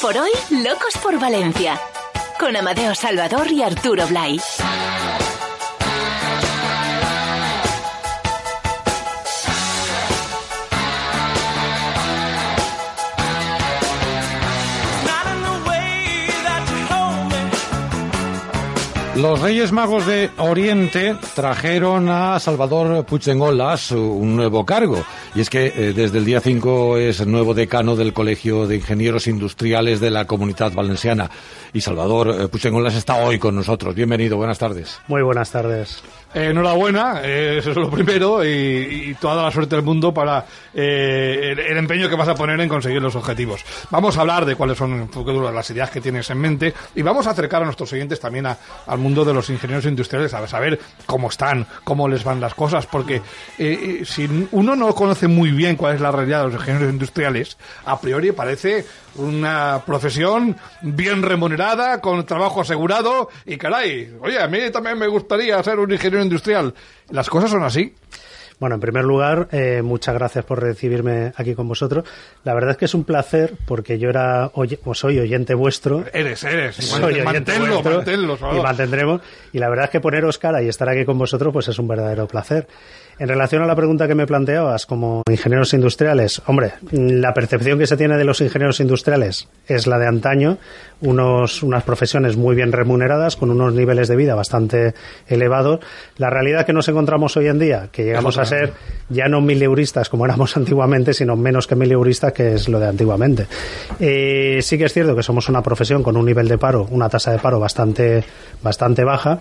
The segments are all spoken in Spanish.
Por hoy, Locos por Valencia. Con Amadeo Salvador y Arturo Blay. Los Reyes Magos de Oriente trajeron a Salvador Puigdengolas un nuevo cargo. Y es que eh, desde el día 5 es nuevo decano del Colegio de Ingenieros Industriales de la Comunidad Valenciana. Y Salvador eh, Puigdengolas está hoy con nosotros. Bienvenido, buenas tardes. Muy buenas tardes. Eh, enhorabuena, eh, eso es lo primero, y, toda la suerte del mundo para eh, el, empeño que vas a poner en conseguir los objetivos. Vamos a hablar de cuáles son las ideas que tienes en mente y vamos a acercar a nuestros oyentes también a, al mundo de los ingenieros industriales, a saber cómo están, cómo les van las cosas, porque eh, si uno no conoce muy bien cuál es la realidad de los ingenieros industriales, a priori parece una profesión bien remunerada, con trabajo asegurado y caray, oye, a mí también me gustaría ser un ingeniero industrial. ¿Las cosas son así? Bueno, en primer lugar, eh, muchas gracias por recibirme aquí con vosotros. La verdad es que es un placer porque yo era oye, pues soy oyente vuestro. Eres, eres. Soy manténlo, vuestro, manténlo, y mantendremos. Y la verdad es que poneros cara y estar aquí con vosotros pues es un verdadero placer. En relación a la pregunta que me planteabas como ingenieros industriales, hombre, la percepción que se tiene de los ingenieros industriales es la de antaño, unos, unas profesiones muy bien remuneradas, con unos niveles de vida bastante elevados. La realidad que nos encontramos hoy en día, que llegamos a ser ya no mil euristas como éramos antiguamente, sino menos que mil euristas, que es lo de antiguamente. Eh, sí que es cierto que somos una profesión con un nivel de paro, una tasa de paro bastante, bastante baja.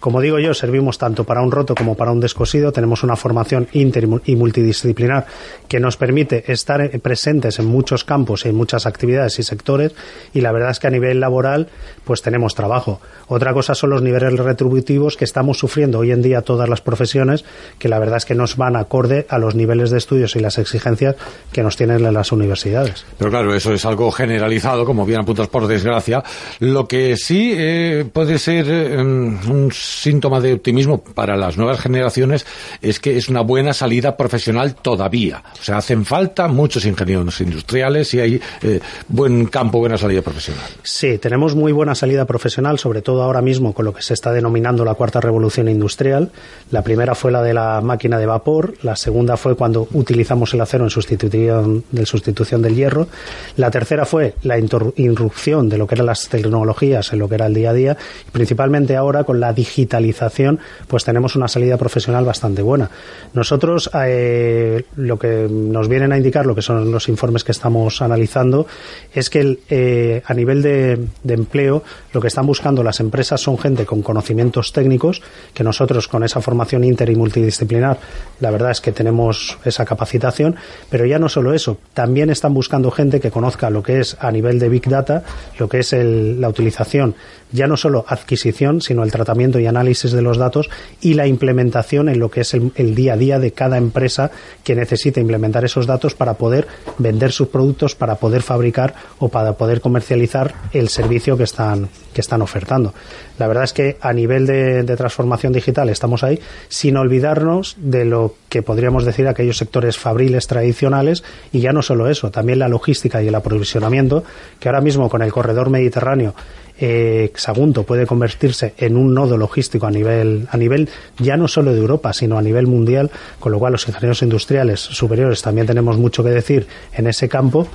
Como digo yo, servimos tanto para un roto como para un descosido. Tenemos una formación inter y multidisciplinar que nos permite estar presentes en muchos campos y en muchas actividades y sectores y la verdad es que a nivel laboral pues tenemos trabajo. Otra cosa son los niveles retributivos que estamos sufriendo hoy en día todas las profesiones que la verdad es que nos van acorde a los niveles de estudios y las exigencias que nos tienen las universidades. Pero claro, eso es algo generalizado, como bien apuntas por desgracia. Lo que sí eh, puede ser eh, un síntoma de optimismo para las nuevas generaciones es que es una buena salida profesional todavía. O sea, hacen falta muchos ingenieros industriales y hay eh, buen campo, buena salida profesional. Sí, tenemos muy buena salida profesional, sobre todo ahora mismo con lo que se está denominando la cuarta revolución industrial. La primera fue la de la máquina de vapor, la segunda fue cuando utilizamos el acero en sustitución, de sustitución del hierro, la tercera fue la irrupción de lo que eran las tecnologías en lo que era el día a día, y principalmente ahora con la digitalización, pues tenemos una salida profesional bastante buena. Nosotros eh, lo que nos vienen a indicar, lo que son los informes que estamos analizando, es que eh, a nivel de, de, empleo lo que están buscando las empresas son gente con conocimientos técnicos, que nosotros con esa formación inter y multidisciplinar, la verdad es que tenemos esa capacitación, pero ya no solo eso, también están buscando gente que conozca lo que es a nivel de Big Data, lo que es el, la utilización, ya no solo adquisición, sino el tratamiento y análisis de los datos y la implementación en lo que es el, el día a día de cada empresa que necesita implementar esos datos para poder vender sus productos, para poder fabricar o para poder comercializar el servicio que están, que están ofertando. La verdad es que a nivel de, de, transformación digital estamos ahí sin olvidarnos de lo que podríamos decir aquellos sectores fabriles tradicionales y ya no solo eso, también la logística y el aprovisionamiento, que ahora mismo con el corredor mediterráneo eh, Sagunto puede convertirse en un nodo logístico a nivel, a nivel ya no solo de Europa, sino a nivel mundial, con lo cual los ingenieros industriales superiores también tenemos mucho que decir en ese campo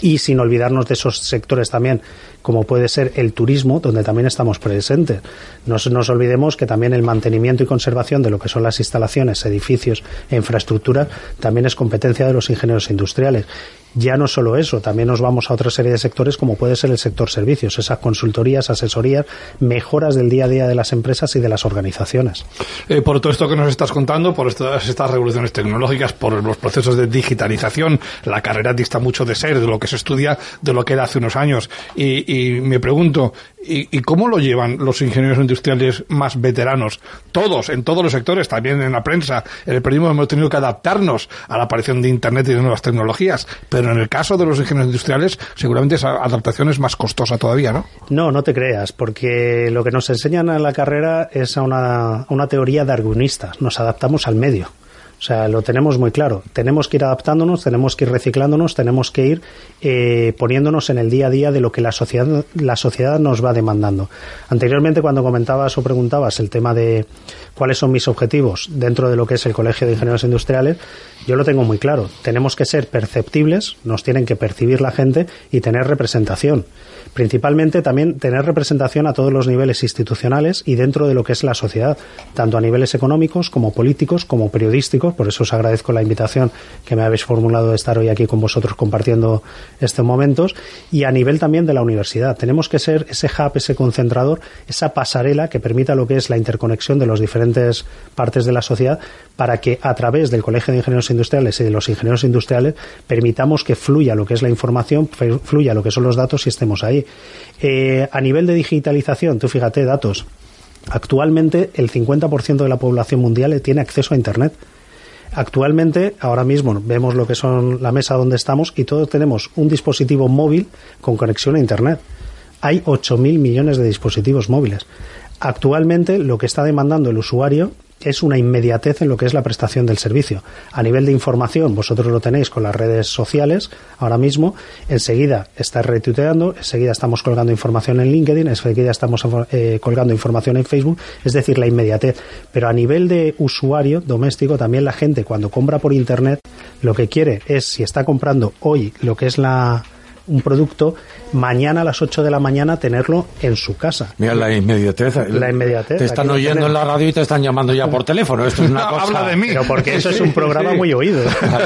y sin olvidarnos de esos sectores también como puede ser el turismo, donde también estamos presentes. No nos olvidemos que también el mantenimiento y conservación de lo que son las instalaciones, edificios e infraestructuras también es competencia de los ingenieros industriales. Ya no solo eso, también nos vamos a otra serie de sectores como puede ser el sector servicios, esas consultorías, asesorías, mejoras del día a día de las empresas y de las organizaciones. Eh, por todo esto que nos estás contando, por estas, estas revoluciones tecnológicas, por los procesos de digitalización, la carrera dista mucho de ser, de lo que se estudia, de lo que era hace unos años. Y, me pregunto, ¿y, ¿y cómo lo llevan los ingenieros industriales más veteranos? Todos, en todos los sectores, también en la prensa, en el periodismo hemos tenido que adaptarnos a la aparición de Internet y de nuevas tecnologías en el caso de los ingenieros industriales, seguramente esa adaptación es más costosa todavía, ¿no? No, no te creas, porque lo que nos enseñan en la carrera es a una, una teoría darwinista. Nos adaptamos al medio. O sea, lo tenemos muy claro. Tenemos que ir adaptándonos, tenemos que ir reciclándonos, tenemos que ir eh, poniéndonos en el día a día de lo que la sociedad, la sociedad nos va demandando. Anteriormente, cuando comentabas o preguntabas el tema de cuáles son mis objetivos dentro de lo que es el Colegio de Ingenieros Industriales, yo lo tengo muy claro. Tenemos que ser perceptibles, nos tienen que percibir la gente y tener representación. Principalmente también tener representación a todos los niveles institucionales y dentro de lo que es la sociedad, tanto a niveles económicos como políticos como periodísticos. Por eso os agradezco la invitación que me habéis formulado de estar hoy aquí con vosotros compartiendo estos momentos. Y a nivel también de la universidad. Tenemos que ser ese hub, ese concentrador, esa pasarela que permita lo que es la interconexión de las diferentes partes de la sociedad para que a través del Colegio de Ingenieros Industriales y de los ingenieros industriales permitamos que fluya lo que es la información, fluya lo que son los datos y estemos ahí. Eh, a nivel de digitalización, tú fíjate, datos. Actualmente el 50% de la población mundial tiene acceso a Internet. Actualmente, ahora mismo vemos lo que son la mesa donde estamos y todos tenemos un dispositivo móvil con conexión a Internet. Hay 8.000 millones de dispositivos móviles. Actualmente, lo que está demandando el usuario es una inmediatez en lo que es la prestación del servicio. A nivel de información, vosotros lo tenéis con las redes sociales ahora mismo, enseguida está retuiteando, enseguida estamos colgando información en LinkedIn, enseguida estamos eh, colgando información en Facebook, es decir, la inmediatez. Pero a nivel de usuario doméstico, también la gente cuando compra por Internet, lo que quiere es, si está comprando hoy lo que es la un producto, mañana a las 8 de la mañana tenerlo en su casa. Mira la inmediatez. La inmediatez. Te están oyendo en la radio y te están llamando ya por teléfono. Esto es una cosa. Habla de mí. Pero porque eso es un programa muy oído.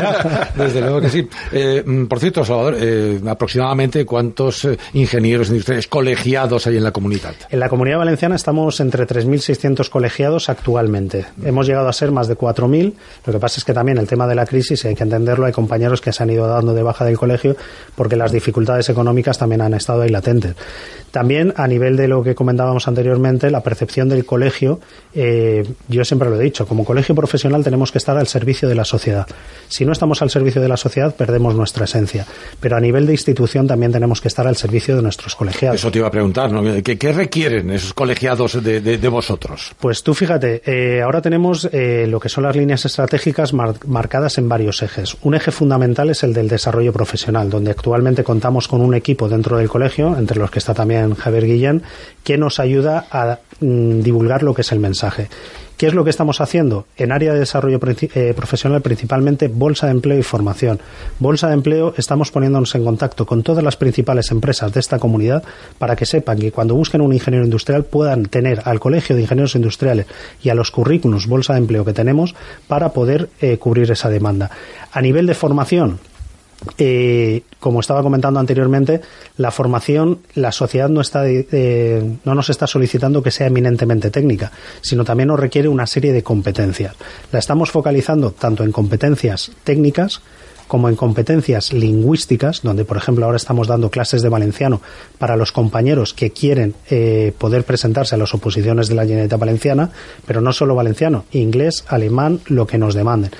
Desde luego que sí. Eh, mm, por cierto, Salvador, eh, aproximadamente cuántos eh, ingenieros industriales colegiados hay en la comunidad. En la comunidad valenciana estamos entre 3.600 colegiados actualmente. Hemos llegado a ser más de 4.000. Lo que pasa es que también el tema de la crisis, hay que entenderlo, hay compañeros que se han ido dando de baja del colegio porque las dificultades económicas también han estado ahí latentes. También a nivel de lo que comentábamos anteriormente, la percepción del colegio, eh, yo siempre lo he dicho, como colegio profesional tenemos que estar al servicio de la sociedad. Si no estamos al servicio de la sociedad, perdemos nuestra esencia. Pero a nivel de institución también tenemos que estar al servicio de nuestros colegiados. Eso te iba a preguntar, ¿no? ¿Qué, requieren esos colegiados de, vosotros? Pues tú fíjate, eh, ahora tenemos eh, lo que son las líneas estratégicas marcadas en varios ejes. Un eje fundamental es el del desarrollo profesional, donde actualmente contamos con un equipo dentro del colegio, entre los que está también Javier Guillén, que nos ayuda a mm, divulgar lo que es el mensaje. ¿Qué es lo que estamos haciendo? En área de desarrollo eh, profesional, principalmente bolsa de empleo y formación. Bolsa de empleo, estamos poniéndonos en contacto con todas las principales empresas de esta comunidad para que sepan que cuando busquen un ingeniero industrial puedan tener al Colegio de Ingenieros Industriales y a los currículos bolsa de empleo que tenemos para poder eh, cubrir esa demanda. A nivel de formación, eh, como estaba comentando anteriormente, la formación, la sociedad no, está, eh, no nos está solicitando que sea eminentemente técnica, sino también nos requiere una serie de competencias. La estamos focalizando tanto en competencias técnicas como en competencias lingüísticas, donde por ejemplo ahora estamos dando clases de valenciano para los compañeros que quieren eh, poder presentarse a las oposiciones de la Generalitat Valenciana, pero no solo valenciano, inglés, alemán, lo que nos demanden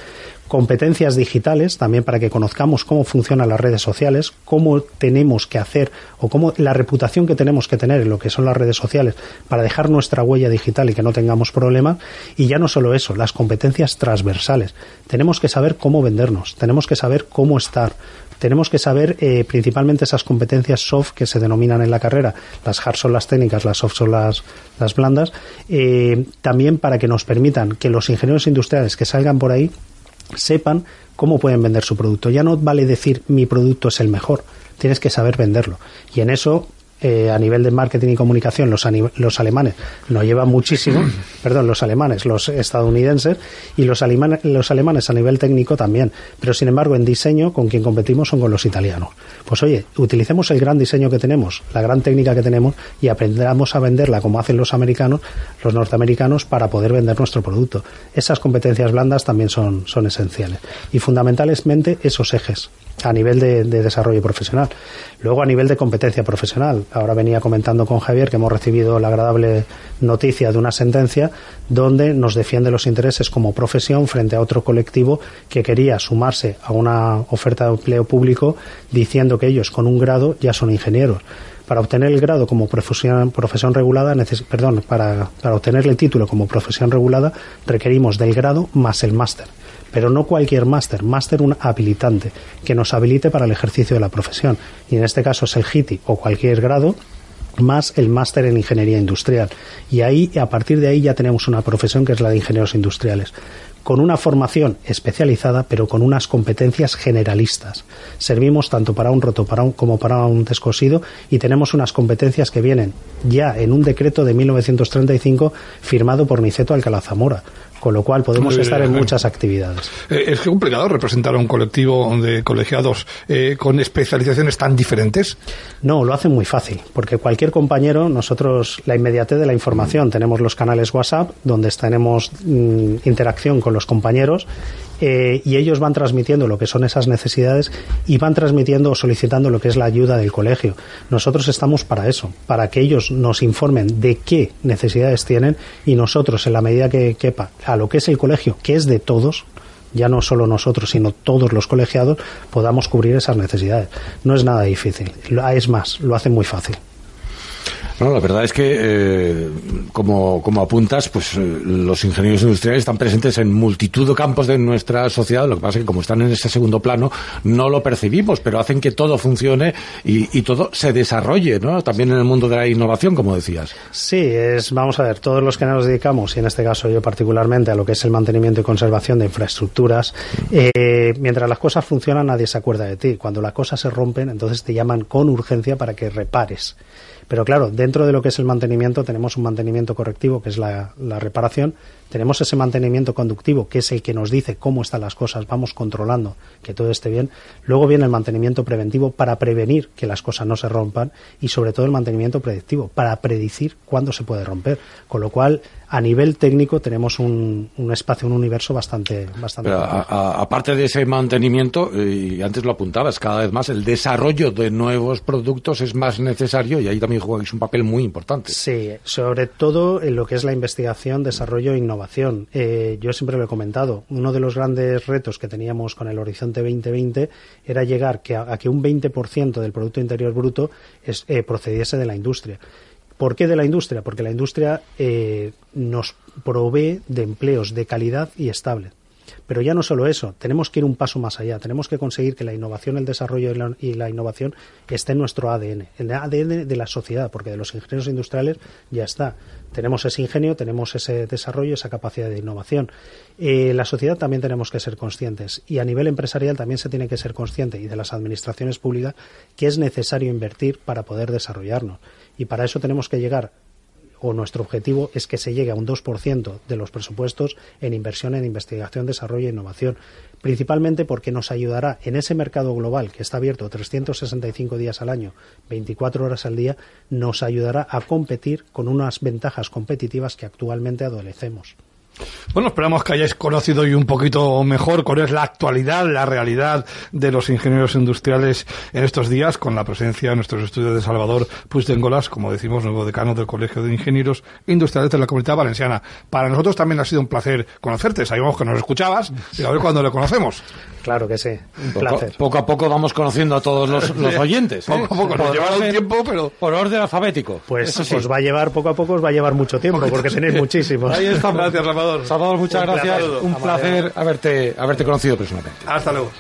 competencias digitales también para que conozcamos cómo funcionan las redes sociales, cómo tenemos que hacer o cómo la reputación que tenemos que tener en lo que son las redes sociales para dejar nuestra huella digital y que no tengamos problemas. Y ya no solo eso, las competencias transversales. Tenemos que saber cómo vendernos, tenemos que saber cómo estar, tenemos que saber eh, principalmente esas competencias soft que se denominan en la carrera. Las hard son las técnicas, las soft son las, blandas. Eh, también para que nos permitan que los ingenieros industriales que salgan por ahí sepan cómo pueden vender su producto. Ya no vale decir mi producto es el mejor, tienes que saber venderlo. Y en eso eh, a nivel de marketing y comunicación los, los alemanes nos llevan muchísimo, perdón, los alemanes, los estadounidenses y los, alemanes, los alemanes a nivel técnico también. Pero sin embargo, en diseño, con quien competimos son con los italianos. Pues oye, utilicemos el gran diseño que tenemos, la gran técnica que tenemos y aprendamos a venderla como hacen los americanos, los norteamericanos, para poder vender nuestro producto. Esas competencias blandas también son, son esenciales. Y fundamentalmente esos ejes a nivel de, desarrollo profesional. Luego, a nivel de competencia profesional, ahora venía comentando con Javier que hemos recibido la agradable noticia de una sentencia donde nos defiende los intereses como profesión frente a otro colectivo que quería sumarse a una oferta de empleo público diciendo que ellos con un grado ya son ingenieros. Para obtener el grado como profesión, profesión regulada, perdón, para, para obtener el título como profesión regulada requerimos del grado más el máster pero no cualquier máster, máster un habilitante, que nos habilite para el ejercicio de la profesión. Y en este caso es el GITI o cualquier grado más el máster en ingeniería industrial. Y ahí, a partir de ahí, ya tenemos una profesión que es la de ingenieros industriales con una formación especializada, pero con unas competencias generalistas. Servimos tanto para un roto para un, como para un descosido y tenemos unas competencias que vienen ya en un decreto de 1935 firmado por Niceto Alcalá Zamora con lo cual podemos estar en muchas actividades. Eh, es complicado representar a un colectivo de colegiados eh, con especializaciones tan diferentes. No, lo hacen muy fácil, porque cualquier compañero, nosotros la inmediatez de la información, tenemos los canales WhatsApp donde tenemos mm, interacción con los compañeros eh, y ellos van transmitiendo lo que son esas necesidades y van transmitiendo o solicitando lo que es la ayuda del colegio. Nosotros estamos para eso, para que ellos nos informen de qué necesidades tienen y nosotros, en la medida que quepa, a lo que es el colegio, que es de todos, ya no solo nosotros, sino todos los colegiados, podamos cubrir esas necesidades. No es nada difícil, es más, lo hacen muy fácil. No, la verdad es que, eh, como, como apuntas, pues eh, los ingenieros industriales están presentes en multitud de campos de nuestra sociedad. Lo que pasa es que, como están en ese segundo plano, no lo percibimos, pero hacen que todo funcione y, todo se desarrolle, ¿no? También en el mundo de la innovación, como decías. Sí, es, vamos a ver, todos los que nos dedicamos, y en este caso yo particularmente, a lo que es el mantenimiento y conservación de infraestructuras, eh, mientras las cosas funcionan, nadie se acuerda de ti. Cuando las cosas se rompen, entonces te llaman con urgencia para que repares. Pero claro, dentro de lo que es el mantenimiento tenemos un mantenimiento correctivo, que es la, reparación, tenemos ese mantenimiento conductivo, que es el que nos dice cómo están las cosas, vamos controlando que todo esté bien. Luego viene el mantenimiento preventivo para prevenir que las cosas no se rompan y sobre todo el mantenimiento predictivo para predecir cuándo se puede romper. Con lo cual, a nivel técnico tenemos un, un espacio, un universo bastante... bastante aparte de ese mantenimiento, y antes lo apuntabas, cada vez más el desarrollo de nuevos productos es más necesario y ahí también jugáis un papel muy importante. Sí, sobre todo en lo que es la investigación, desarrollo e innovación innovación. Eh, yo siempre lo he comentado, uno de los grandes retos que teníamos con el Horizonte 2020 era llegar a, que un 20% del Producto Interior Bruto eh, procediese de la industria. ¿Por qué de la industria? Porque la industria eh, nos provee de empleos de calidad y estable. Pero ya no solo eso, tenemos que ir un paso más allá. Tenemos que conseguir que la innovación, el desarrollo y la, innovación esté en nuestro ADN, en el ADN de la sociedad, porque de los ingenieros industriales ya está. Tenemos ese ingenio, tenemos ese desarrollo, esa capacidad de innovación. Eh, la sociedad también tenemos que ser conscientes y a nivel empresarial también se tiene que ser consciente y de las administraciones públicas que es necesario invertir para poder desarrollarnos. Y para eso tenemos que llegar o nuestro objetivo es que se llegue a un 2% de los presupuestos en inversión en investigación, desarrollo e innovación, principalmente porque nos ayudará en ese mercado global que está abierto 365 días al año, 24 horas al día, nos ayudará a competir con unas ventajas competitivas que actualmente adolecemos. Bueno, esperamos que hayáis conocido hoy un poquito mejor cuál es la actualidad, la realidad de los ingenieros industriales en estos días, con la presencia en nuestros estudios de Salvador Puigdengolas, como decimos, nuevo decano del Colegio de Ingenieros Industriales de la Comunidad Valenciana. Para nosotros también ha sido un placer conocerte. Sabíamos que nos escuchabas y a ver cuándo le conocemos. Claro que sí, un placer. Poco a poco vamos conociendo a todos los, oyentes. ¿eh? Poco a poco, nos llevará un tiempo, pero... Por orden alfabético. Pues os va a llevar, poco a poco os va a llevar mucho tiempo, porque tenéis muchísimos. Ahí estamos. Gracias, Salvador. muchas gracias. Un placer haberte, haberte conocido personalmente. Hasta luego.